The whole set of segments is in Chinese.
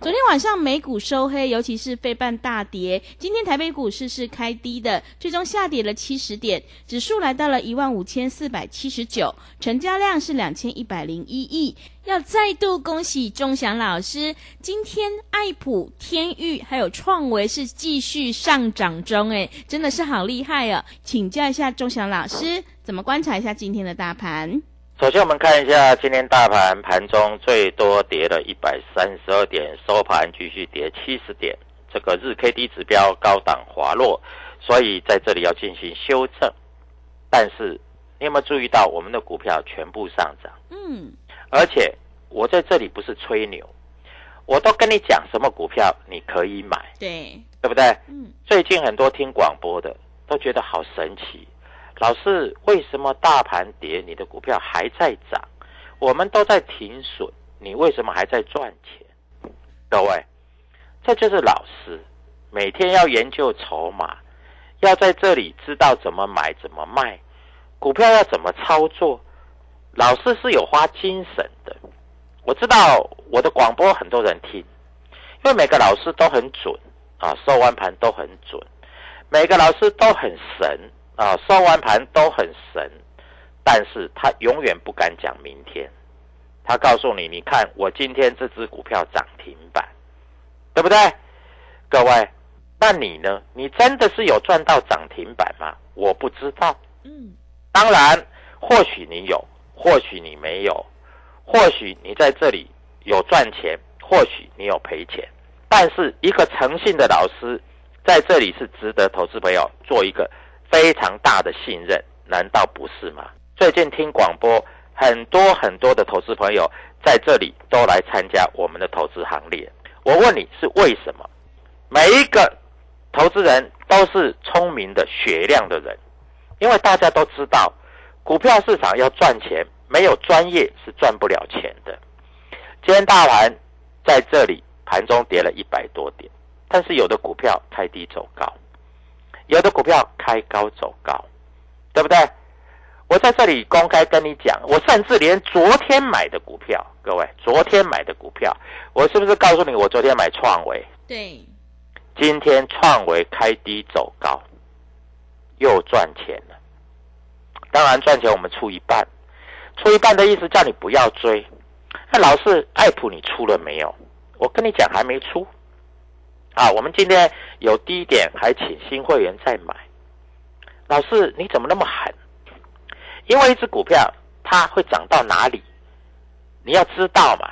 昨天晚上美股收黑，尤其是费半大跌。今天台北股市是开低的，最终下跌了七十点，指数来到了一万五千四百七十九，成交量是两千一百零一亿。要再度恭喜钟祥老师，今天爱普、天域还有创维是继续上涨中，诶，真的是好厉害哦！请教一下钟祥老师，怎么观察一下今天的大盘？首先，我们看一下今天大盘盘中最多跌了一百三十二点，收盘继续跌七十点，这个日 K D 指标高档滑落，所以在这里要进行修正。但是，你有没有注意到我们的股票全部上涨？嗯，而且我在这里不是吹牛，我都跟你讲什么股票你可以买，对对不对？嗯，最近很多听广播的都觉得好神奇。老师，为什么大盘跌，你的股票还在涨？我们都在停损，你为什么还在赚钱？各位，这就是老师每天要研究筹码，要在这里知道怎么买、怎么卖，股票要怎么操作。老师是有花精神的。我知道我的广播很多人听，因为每个老师都很准啊，收完盘都很准，每个老师都很神。啊，收完盘都很神，但是他永远不敢讲明天。他告诉你，你看我今天这只股票涨停板，对不对？各位，那你呢？你真的是有赚到涨停板吗？我不知道。嗯，当然，或许你有，或许你没有，或许你在这里有赚钱，或许你有赔钱。但是一个诚信的老师在这里是值得投资朋友做一个。非常大的信任，难道不是吗？最近听广播，很多很多的投资朋友在这里都来参加我们的投资行列。我问你是为什么？每一个投资人都是聪明的、雪亮的人，因为大家都知道，股票市场要赚钱，没有专业是赚不了钱的。今天大盘在这里盘中跌了一百多点，但是有的股票开低走高。有的股票开高走高，对不对？我在这里公开跟你讲，我甚至连昨天买的股票，各位，昨天买的股票，我是不是告诉你，我昨天买创维？对。今天创维开低走高，又赚钱了。当然赚钱我们出一半，出一半的意思叫你不要追。那老师，爱普你出了没有？我跟你讲还没出。啊，我们今天有低点，还请新会员再买。老师，你怎么那么狠？因为一只股票它会涨到哪里，你要知道嘛。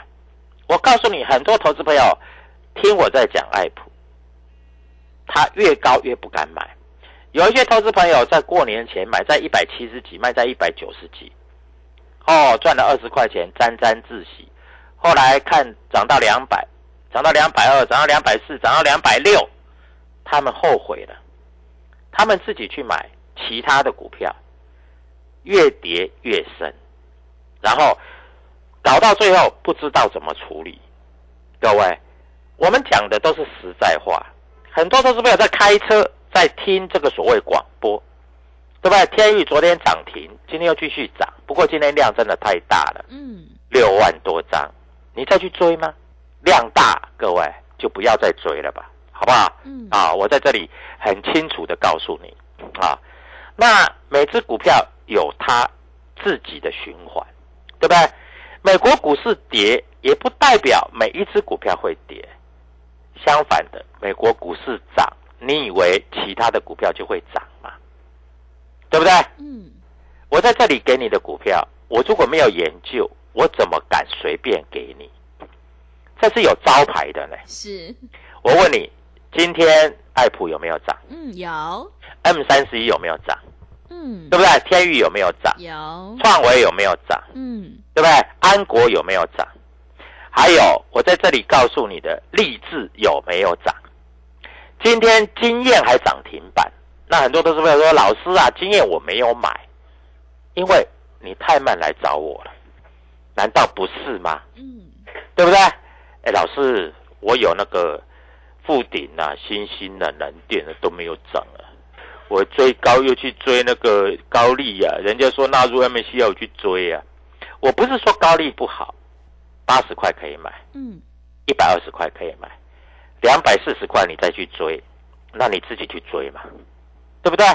我告诉你，很多投资朋友听我在讲爱普，他越高越不敢买。有一些投资朋友在过年前买在一百七十几，卖在一百九十几，哦，赚了二十块钱，沾沾自喜。后来看涨到两百。涨到两百二，涨到两百四，涨到两百六，他们后悔了，他们自己去买其他的股票，越跌越深，然后搞到最后不知道怎么处理。各位，我们讲的都是实在话，很多都是朋友在开车，在听这个所谓广播，对不对？天宇昨天涨停，今天又继续涨，不过今天量真的太大了，嗯，六万多张，你再去追吗？量大，各位就不要再追了吧，好不好？嗯啊，我在这里很清楚的告诉你啊，那每只股票有它自己的循环，对不对？美国股市跌，也不代表每一只股票会跌，相反的，美国股市涨，你以为其他的股票就会涨吗？对不对？嗯，我在这里给你的股票，我如果没有研究，我怎么敢随便给你？这是有招牌的呢。是，我问你，今天爱普有没有涨？嗯，有，M 三十一有没有涨？嗯，对不对？天宇有没有涨？有，创维有没有涨？嗯，对不对？安国有没有涨？还有，我在这里告诉你的，励志有没有涨？今天经验还涨停板，那很多都是为了说，老师啊，经验我没有买，因为你太慢来找我了，难道不是吗？嗯，对不对？哎，老师，我有那个富鼎啊、新兴的、南电的都没有涨啊。我追高又去追那个高利啊，人家说纳入 MSCI 我去追啊。我不是说高利不好，八十块可以买，嗯，一百二十块可以买，两百四十块你再去追，那你自己去追嘛，对不对？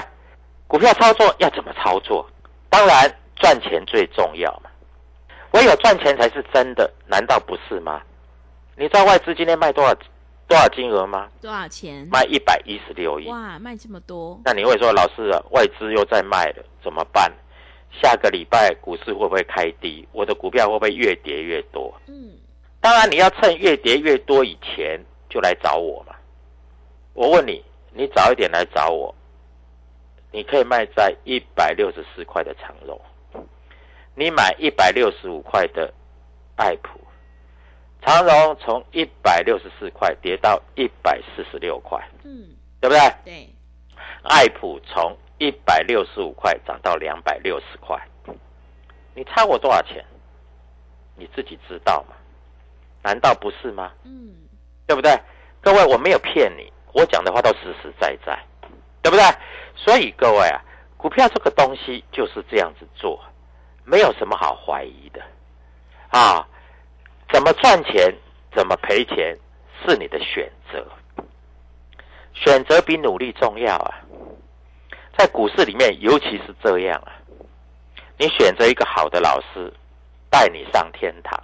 股票操作要怎么操作？当然赚钱最重要嘛，唯有赚钱才是真的，难道不是吗？你知道外资今天卖多少多少金额吗？多少钱？卖一百一十六亿。哇，卖这么多，那你会说，老师啊，外资又在卖了，怎么办？下个礼拜股市会不会开低？我的股票会不会越跌越多？嗯，当然，你要趁越跌越多以前就来找我嘛。我问你，你早一点来找我，你可以卖在一百六十四块的长肉，你买一百六十五块的爱普，长荣从一百六十四块跌到一百四十六块，嗯，对不对？对，爱普从一百六十五块涨到两百六十块，你差我多少钱？你自己知道吗？难道不是吗？嗯，对不对？各位，我没有骗你，我讲的话都实实在在，对不对？所以各位啊，股票这个东西就是这样子做，没有什么好怀疑的啊。怎么赚钱，怎么赔钱，是你的选择，选择比努力重要啊。在股市里面，尤其是这样啊，你选择一个好的老师，带你上天堂。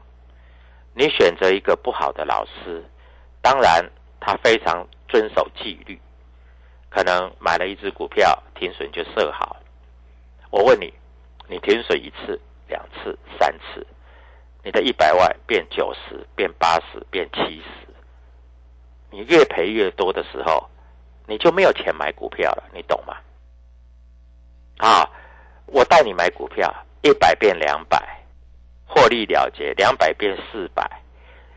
你选择一个不好的老师，当然他非常遵守纪律，可能买了一只股票停损就设好。我问你，你停损一次、两次、三次，你的一百万变九十、变八十、变七十，你越赔越多的时候，你就没有钱买股票了，你懂吗？啊，我带你买股票，一百变两百。获利了结，两百变四百，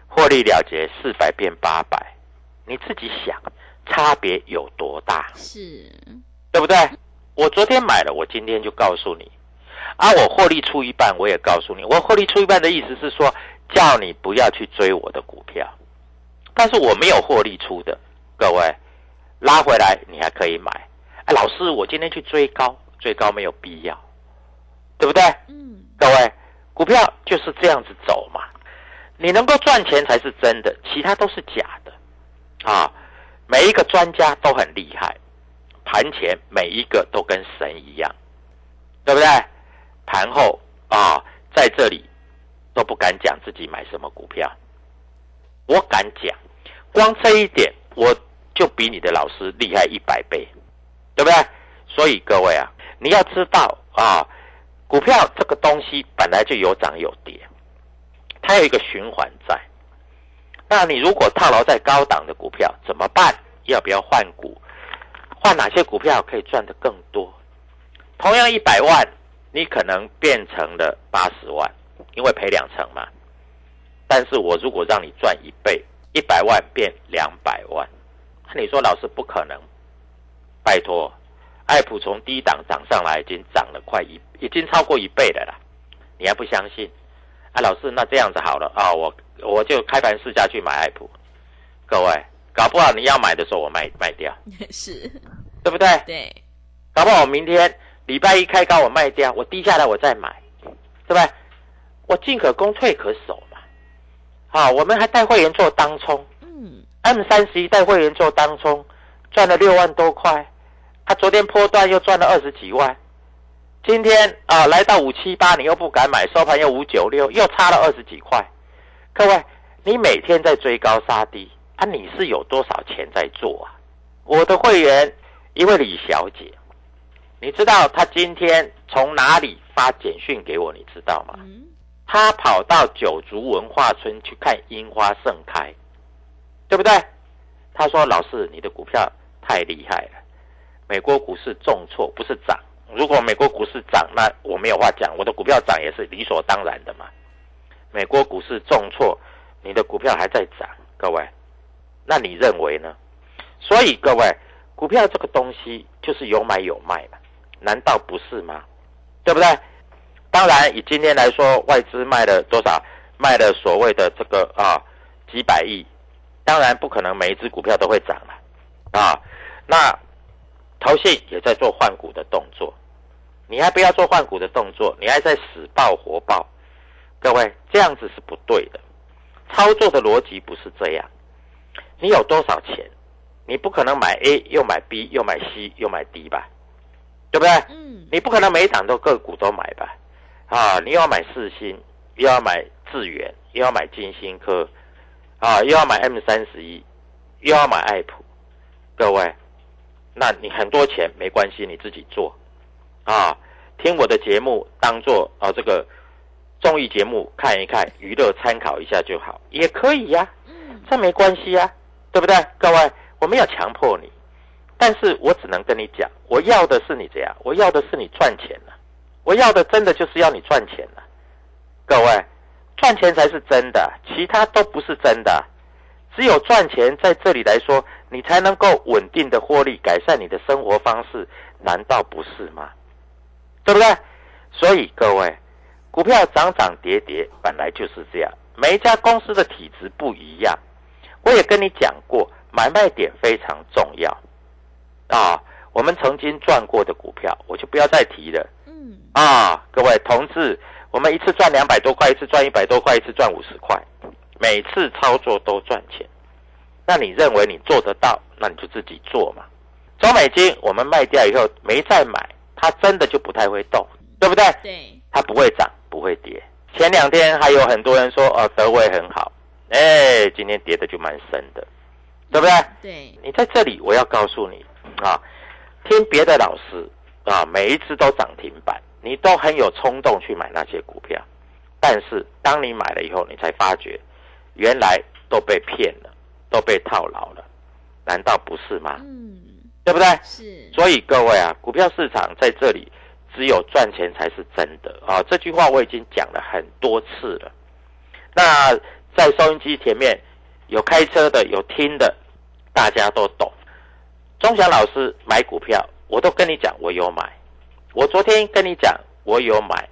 获利了结，四百变八百，你自己想，差别有多大？是，对不对？我昨天买了，我今天就告诉你，啊，我获利出一半，我也告诉你，我获利出一半的意思是说，叫你不要去追我的股票，但是我没有获利出的，各位拉回来你还可以买。哎，老师，我今天去追高，追高没有必要，对不对？嗯，各位。股票就是这样子走嘛，你能够赚钱才是真的，其他都是假的，啊！每一个专家都很厉害，盘前每一个都跟神一样，对不对？盘后啊，在这里都不敢讲自己买什么股票，我敢讲，光这一点我就比你的老师厉害一百倍，对不对？所以各位啊，你要知道啊。股票这个东西本来就有涨有跌，它有一个循环在。那你如果套牢在高档的股票怎么办？要不要换股？换哪些股票可以赚得更多？同样一百万，你可能变成了八十万，因为赔两成嘛。但是我如果让你赚一倍，一百万变两百万，那你说老师不可能？拜托。爱普从低档涨上来，已经涨了快一，已经超过一倍了啦。你还不相信？啊，老师，那这样子好了啊，我我就开盘试价去买爱普。各位，搞不好你要买的时候我卖卖掉，是，对不对？对，搞不好我明天礼拜一开高我卖掉，我低下来我再买，对不对？我进可攻退可守嘛。好，我们还带会员做当冲，嗯，M 三十一带会员做当冲，赚了六万多块。他昨天波段又赚了二十几万，今天啊来到五七八，你又不敢买，收盘又五九六，又差了二十几块。各位，你每天在追高杀低啊，你是有多少钱在做啊？我的会员一位李小姐，你知道他今天从哪里发简讯给我？你知道吗？嗯，她跑到九族文化村去看樱花盛开，对不对？他说：“老师，你的股票。”太厉害了。美国股市重挫不是涨，如果美国股市涨，那我没有话讲，我的股票涨也是理所当然的嘛。美国股市重挫，你的股票还在涨，各位，那你认为呢？所以各位，股票这个东西就是有买有卖嘛，难道不是吗？对不对？当然，以今天来说，外资卖了多少？卖了所谓的这个啊几百亿，当然不可能每一只股票都会涨了啊。那投信也在做换股的动作，你还不要做换股的动作，你还在死抱活抱。各位，这样子是不对的，操作的逻辑不是这样。你有多少钱？你不可能买 A 又买 B 又买 C 又买 D 吧，对不对？嗯。你不可能每一档都个股都买吧？啊，你要买四星，又要买智远，又要买金星科，啊，又要买 M 三十一，又要买爱普。各位，那你很多钱没关系，你自己做，啊，听我的节目当做啊这个综艺节目看一看，娱乐参考一下就好，也可以呀。嗯。这没关系呀，对不对？各位。我没有强迫你，但是我只能跟你讲，我要的是你这样，我要的是你赚钱了，我要的真的就是要你赚钱了。各位，赚钱才是真的，其他都不是真的。只有赚钱在这里来说，你才能够稳定的获利，改善你的生活方式，难道不是吗？对不对？所以各位，股票涨涨跌跌本来就是这样，每一家公司的体质不一样。我也跟你讲过。买卖点非常重要，啊，我们曾经赚过的股票，我就不要再提了。嗯，啊，各位同志，我们一次赚两百多块，一次赚一百多块，一次赚五十块，每次操作都赚钱。那你认为你做得到？那你就自己做嘛。中美金我们卖掉以后没再买，它真的就不太会动，对不对？对，它不会涨，不会跌。前两天还有很多人说，哦，德威很好，哎，今天跌的就蛮深的。对不对？对，你在这里，我要告诉你啊，听别的老师啊，每一只都涨停板，你都很有冲动去买那些股票，但是当你买了以后，你才发觉原来都被骗了，都被套牢了，难道不是吗？嗯，对不对？是。所以各位啊，股票市场在这里只有赚钱才是真的啊！这句话我已经讲了很多次了。那在收音机前面有开车的，有听的。大家都懂，钟祥老师买股票，我都跟你讲，我有买。我昨天跟你讲，我有买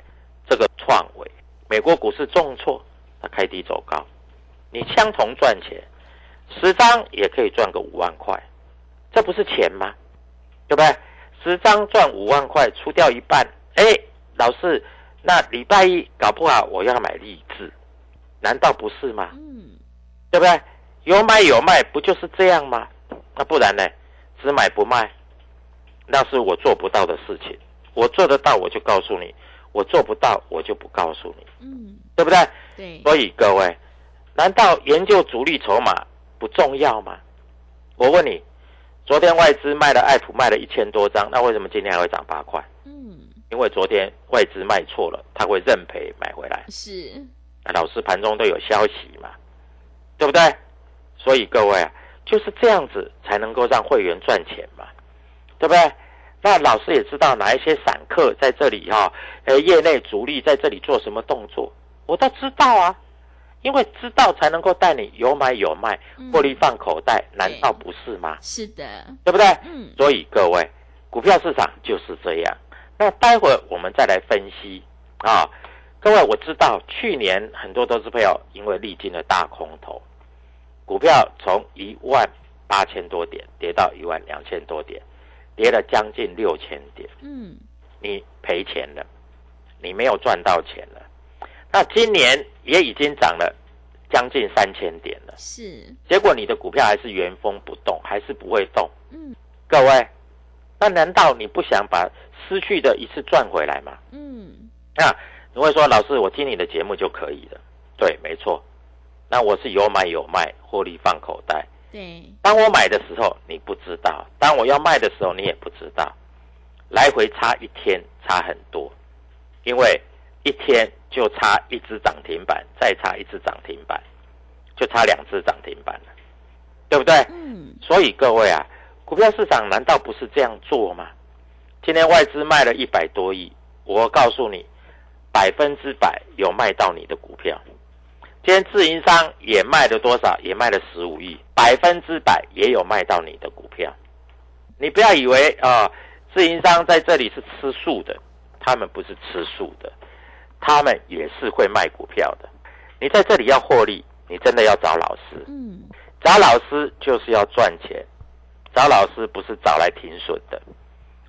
这个创维，美国股市重挫，它开低走高，你相同赚钱，十张也可以赚个五万块，这不是钱吗？对不对？十张赚五万块，出掉一半，哎，老师，那礼拜一搞不好我要买励志，难道不是吗？嗯，对不对？有买有卖，不就是这样吗？那不然呢？只买不卖，那是我做不到的事情。我做得到，我就告诉你；我做不到，我就不告诉你。嗯，对不对？对。所以各位，难道研究主力筹码不重要吗？我问你，昨天外资卖了爱普卖了一千多张，那为什么今天还会涨八块？嗯，因为昨天外资卖错了，他会认赔买回来。是。老师盘中都有消息嘛？对不对？所以各位啊，就是这样子才能够让会员赚钱嘛，对不对？那老师也知道哪一些散客在这里哈，呃，业内主力在这里做什么动作，我都知道啊，因为知道才能够带你有买有卖，获利放口袋，难道不是吗？是的，对不对？嗯。所以各位，股票市场就是这样。那待会儿我们再来分析啊，各位，我知道去年很多投资朋友因为历经了大空头。股票从一万八千多点跌到一万两千多点，跌了将近六千点。嗯，你赔钱了，你没有赚到钱了。那今年也已经涨了将近三千点了。是，结果你的股票还是原封不动，还是不会动。嗯，各位，那难道你不想把失去的一次赚回来吗？嗯，那你会说，老师，我听你的节目就可以了。对，没错。那我是有买有卖，获利放口袋。对，当我买的时候你不知道，当我要卖的时候你也不知道，来回差一天差很多，因为一天就差一只涨停板，再差一只涨停板，就差两只涨停板了，对不对？嗯。所以各位啊，股票市场难道不是这样做吗？今天外资卖了一百多亿，我告诉你，百分之百有卖到你的股票。今天自营商也卖了多少？也卖了十五亿，百分之百也有卖到你的股票。你不要以为啊，自营商在这里是吃素的，他们不是吃素的，他们也是会卖股票的。你在这里要获利，你真的要找老师。嗯，找老师就是要赚钱，找老师不是找来停损的。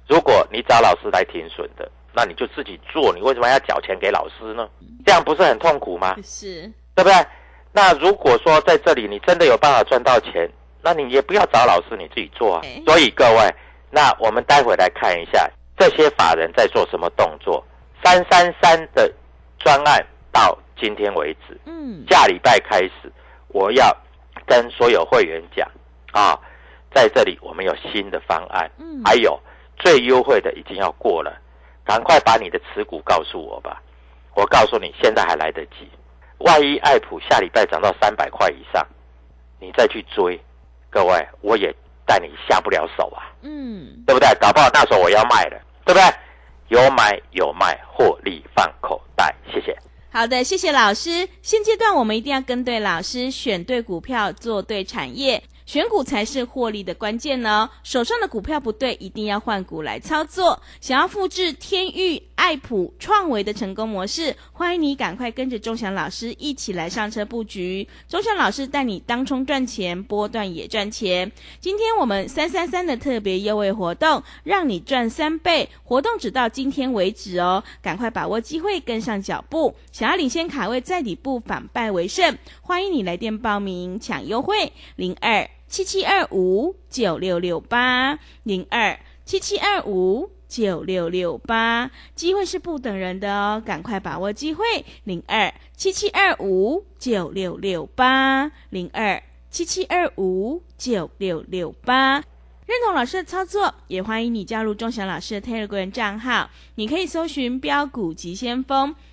如果你找老师来停损的，那你就自己做，你为什么要缴钱给老师呢？这样不是很痛苦吗？是，对不对？那如果说在这里你真的有办法赚到钱，那你也不要找老师，你自己做啊。所以各位，那我们待会来看一下这些法人在做什么动作。三三三的专案到今天为止，嗯，下礼拜开始，我要跟所有会员讲啊，在这里我们有新的方案，嗯，还有最优惠的已经要过了，赶快把你的持股告诉我吧。我告诉你，现在还来得及。万一爱普下礼拜涨到三百块以上，你再去追。各位，我也带你下不了手啊，嗯，对不对？搞不好那时候我要卖了，对不对？有买有卖，获利放口袋。谢谢。好的，谢谢老师。现阶段我们一定要跟对老师，选对股票，做对产业。选股才是获利的关键呢。手上的股票不对，一定要换股来操作。想要复制天域、爱普、创维的成功模式，欢迎你赶快跟着钟祥老师一起来上车布局。钟祥老师带你当冲赚钱，波段也赚钱。今天我们三三三的特别优惠活动，让你赚三倍。活动只到今天为止哦，赶快把握机会，跟上脚步。想要领先卡位，在底部反败为胜，欢迎你来电报名抢优惠零二。七七二五九六六八零二七七二五九六六八，机会是不等人的哦，赶快把握机会。零二七七二五九六六八零二七七二五九六六八，认同老师的操作，也欢迎你加入钟祥老师的 Telegram 账号，你可以搜寻标股急先锋。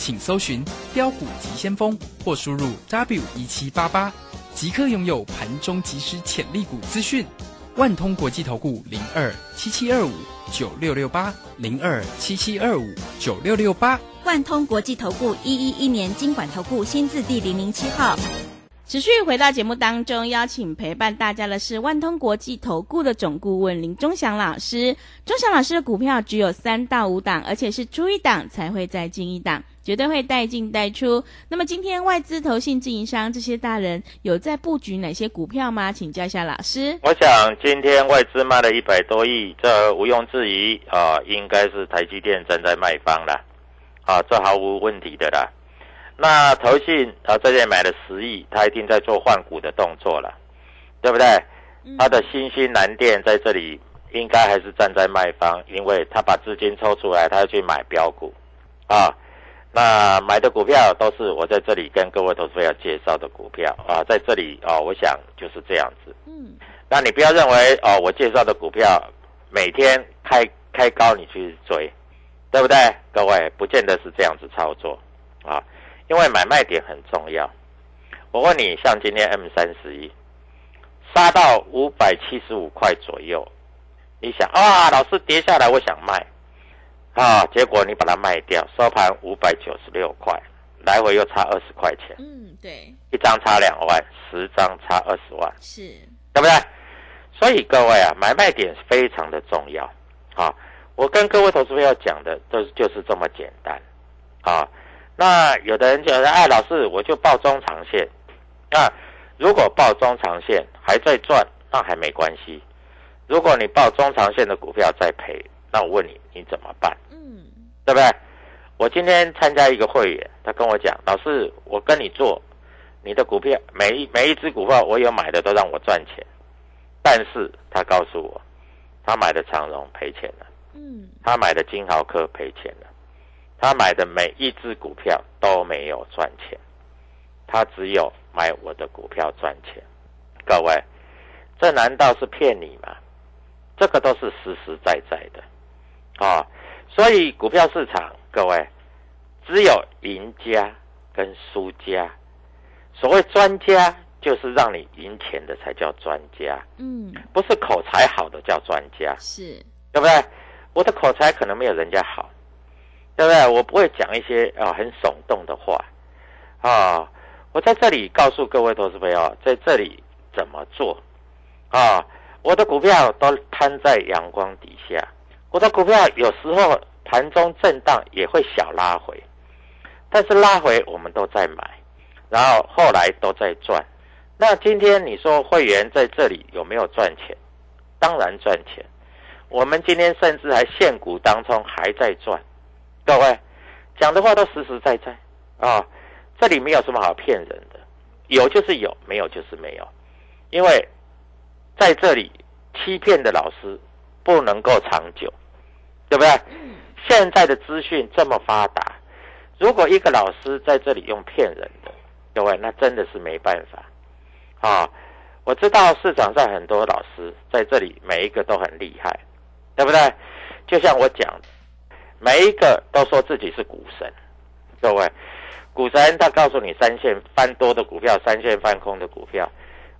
请搜寻“标股急先锋”或输入 “w 一七八八”，即刻拥有盘中即时潜力股资讯。万通国际投顾零二七七二五九六六八零二七七二五九六六八。万通国际投顾一一一年经管投顾新字第零零七号。持续回到节目当中，邀请陪伴大家的是万通国际投顾的总顾问林忠祥老师。忠祥老师的股票只有三到五档，而且是出一档才会再进一档，绝对会带进带出。那么今天外资、投信、自营商这些大人有在布局哪些股票吗？请教一下老师。我想今天外资卖了一百多亿，这毋庸置疑啊，应该是台积电站在卖方了啊，这毫无问题的啦。那投信啊，在这买了十亿，他一定在做换股的动作了，对不对？他的新兴蓝电在这里应该还是站在卖方，因为他把资金抽出来，他要去买标股啊。那买的股票都是我在这里跟各位投资者要介绍的股票啊，在这里啊，我想就是这样子。嗯，那你不要认为哦，我介绍的股票每天开开高你去追，对不对？各位不见得是这样子操作啊。因为买卖点很重要，我问你，像今天 M 三十一杀到五百七十五块左右，你想啊，老师跌下来，我想卖啊，结果你把它卖掉，收盘五百九十六块，来回又差二十块钱，嗯，对，一张差两万，十张差二十万，是，对不对？所以各位啊，买卖点非常的重要，啊，我跟各位投资朋友讲的都就是这么简单，啊。那有的人觉得，哎，老师，我就报中长线。那如果报中长线还在赚，那还没关系。如果你报中长线的股票在赔，那我问你，你怎么办？嗯，对不对？我今天参加一个会员，他跟我讲，老师，我跟你做，你的股票每一每一只股票我有买的都让我赚钱，但是他告诉我，他买的长荣赔钱了，嗯，他买的金豪科赔钱了，他买的每一只股票都没有赚钱，他只有买我的股票赚钱。各位，这难道是骗你吗？这个都是实实在在的啊！所以股票市场，各位只有赢家跟输家。所谓专家，就是让你赢钱的才叫专家，嗯，不是口才好的叫专家，是，对不对？我的口才可能没有人家好，对不对？我不会讲一些啊很耸动的话啊。我在这里告诉各位投资朋友，在这里怎么做啊？我的股票都摊在阳光底下，我的股票有时候盘中震荡也会小拉回，但是拉回我们都在买。然后后来都在赚，那今天你说会员在这里有没有赚钱？当然赚钱。我们今天甚至还现股当中还在赚，各位讲的话都实实在在啊，这里没有什么好骗人的，有就是有，没有就是没有，因为在这里欺骗的老师不能够长久，对不对？现在的资讯这么发达，如果一个老师在这里用骗人的。各位，那真的是没办法啊！我知道市场上很多老师在这里，每一个都很厉害，对不对？就像我讲，每一个都说自己是股神。各位，股神他告诉你三线翻多的股票，三线翻空的股票，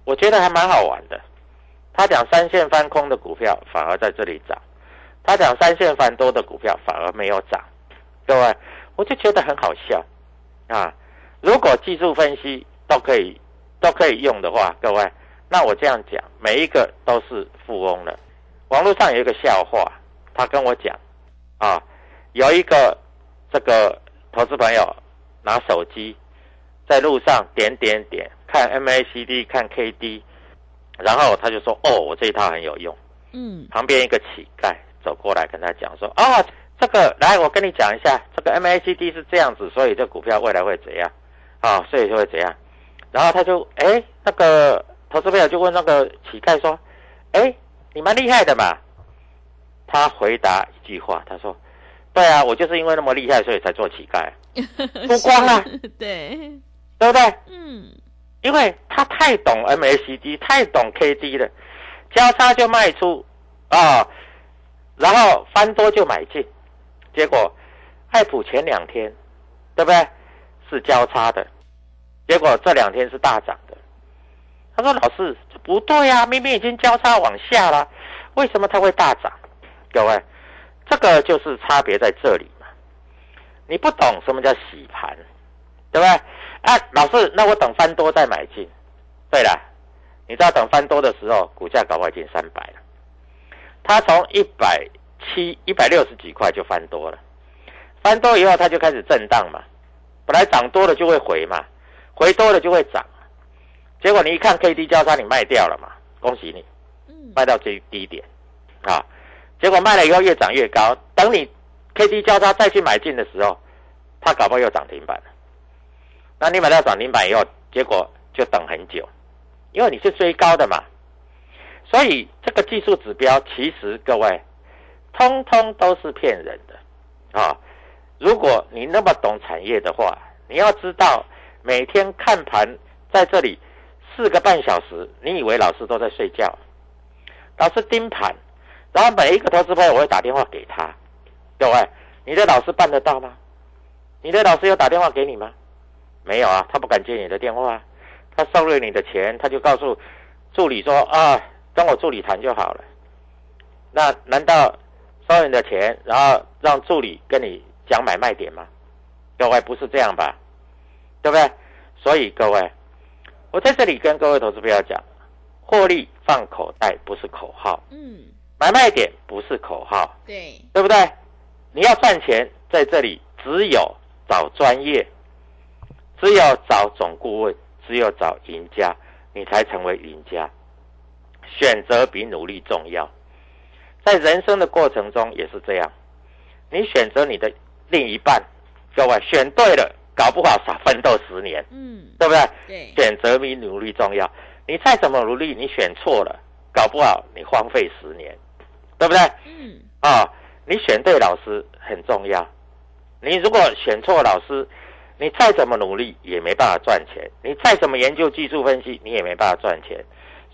我觉得还蛮好玩的。他讲三线翻空的股票反而在这里涨，他讲三线翻多的股票反而没有涨。各位，我就觉得很好笑啊！如果技术分析都可以都可以用的话，各位，那我这样讲，每一个都是富翁了。网络上有一个笑话，他跟我讲，啊，有一个这个投资朋友拿手机在路上点点点看 MACD 看 KD，然后他就说：“哦，我这一套很有用。”嗯，旁边一个乞丐走过来跟他讲说：“啊，这个来，我跟你讲一下，这个 MACD 是这样子，所以这股票未来会怎样？”啊，所以就会怎样？然后他就哎，那个投资朋友就问那个乞丐说：“哎，你蛮厉害的嘛？”他回答一句话，他说：“对啊，我就是因为那么厉害，所以才做乞丐，输光了，对，对不对？嗯，因为他太懂 MACD，太懂 KD 了，交叉就卖出啊，然后翻多就买进，结果爱普前两天，对不对？”是交叉的，结果这两天是大涨的。他说：“老师，不对呀，明明已经交叉往下了，为什么它会大涨？”各位，这个就是差别在这里嘛。你不懂什么叫洗盘，对不对？啊，老师，那我等翻多再买进。对了，你知道等翻多的时候，股价搞不好已经三百了。它从一百七、一百六十几块就翻多了，翻多以后它就开始震荡嘛。本来涨多了就会回嘛，回多了就会涨，结果你一看 K D 交叉，你卖掉了嘛，恭喜你，卖到最低点，啊，结果卖了以后越涨越高，等你 K D 交叉再去买进的时候，它搞不好又涨停板了，那你买到涨停板以后，结果就等很久，因为你是追高的嘛，所以这个技术指标其实各位，通通都是骗人的，啊。如果你那么懂产业的话，你要知道每天看盘在这里四个半小时，你以为老师都在睡觉？老师盯盘，然后每一个投资朋友我会打电话给他，各位，你的老师办得到吗？你的老师有打电话给你吗？没有啊，他不敢接你的电话，他收了你的钱，他就告诉助理说啊，跟我助理谈就好了。那难道收你的钱，然后让助理跟你？讲买卖点吗？各位不是这样吧？对不对？所以各位，我在这里跟各位投资朋友讲，获利放口袋不是口号，嗯，买卖点不是口号，对，对不对？你要赚钱，在这里只有找专业，只有找总顾问，只有找赢家，你才成为赢家。选择比努力重要，在人生的过程中也是这样，你选择你的。另一半，各位选对了，搞不好少奋斗十年，嗯，对不对？对，选择比努力重要。你再怎么努力，你选错了，搞不好你荒废十年，对不对？嗯，啊、你选对老师很重要。你如果选错老师，你再怎么努力也没办法赚钱，你再怎么研究技术分析，你也没办法赚钱。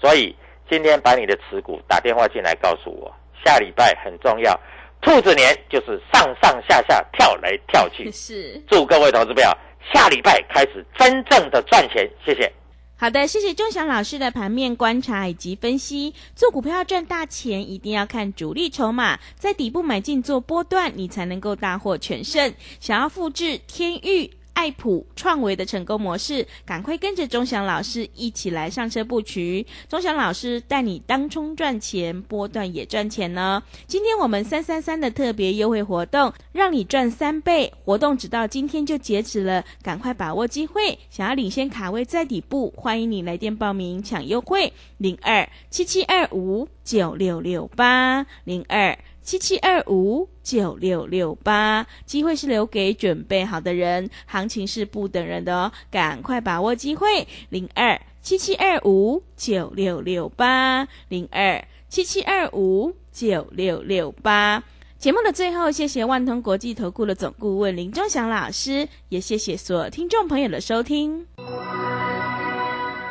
所以今天把你的持股打电话进来告诉我，下礼拜很重要。兔子年就是上上下下跳来跳去，是。祝各位投资朋友下礼拜开始真正的赚钱，谢谢。好的，谢谢钟祥老师的盘面观察以及分析。做股票赚大钱，一定要看主力筹码，在底部买进做波段，你才能够大获全胜。想要复制天域。爱普创维的成功模式，赶快跟着钟祥老师一起来上车布局。钟祥老师带你当冲赚钱，波段也赚钱呢。今天我们三三三的特别优惠活动，让你赚三倍，活动直到今天就截止了，赶快把握机会。想要领先卡位在底部，欢迎你来电报名抢优惠，零二七七二五九六六八零二。七七二五九六六八，机会是留给准备好的人，行情是不等人的哦，赶快把握机会，零二七七二五九六六八，零二七七二五九六六八。节目的最后，谢谢万通国际投顾的总顾问林忠祥老师，也谢谢所有听众朋友的收听。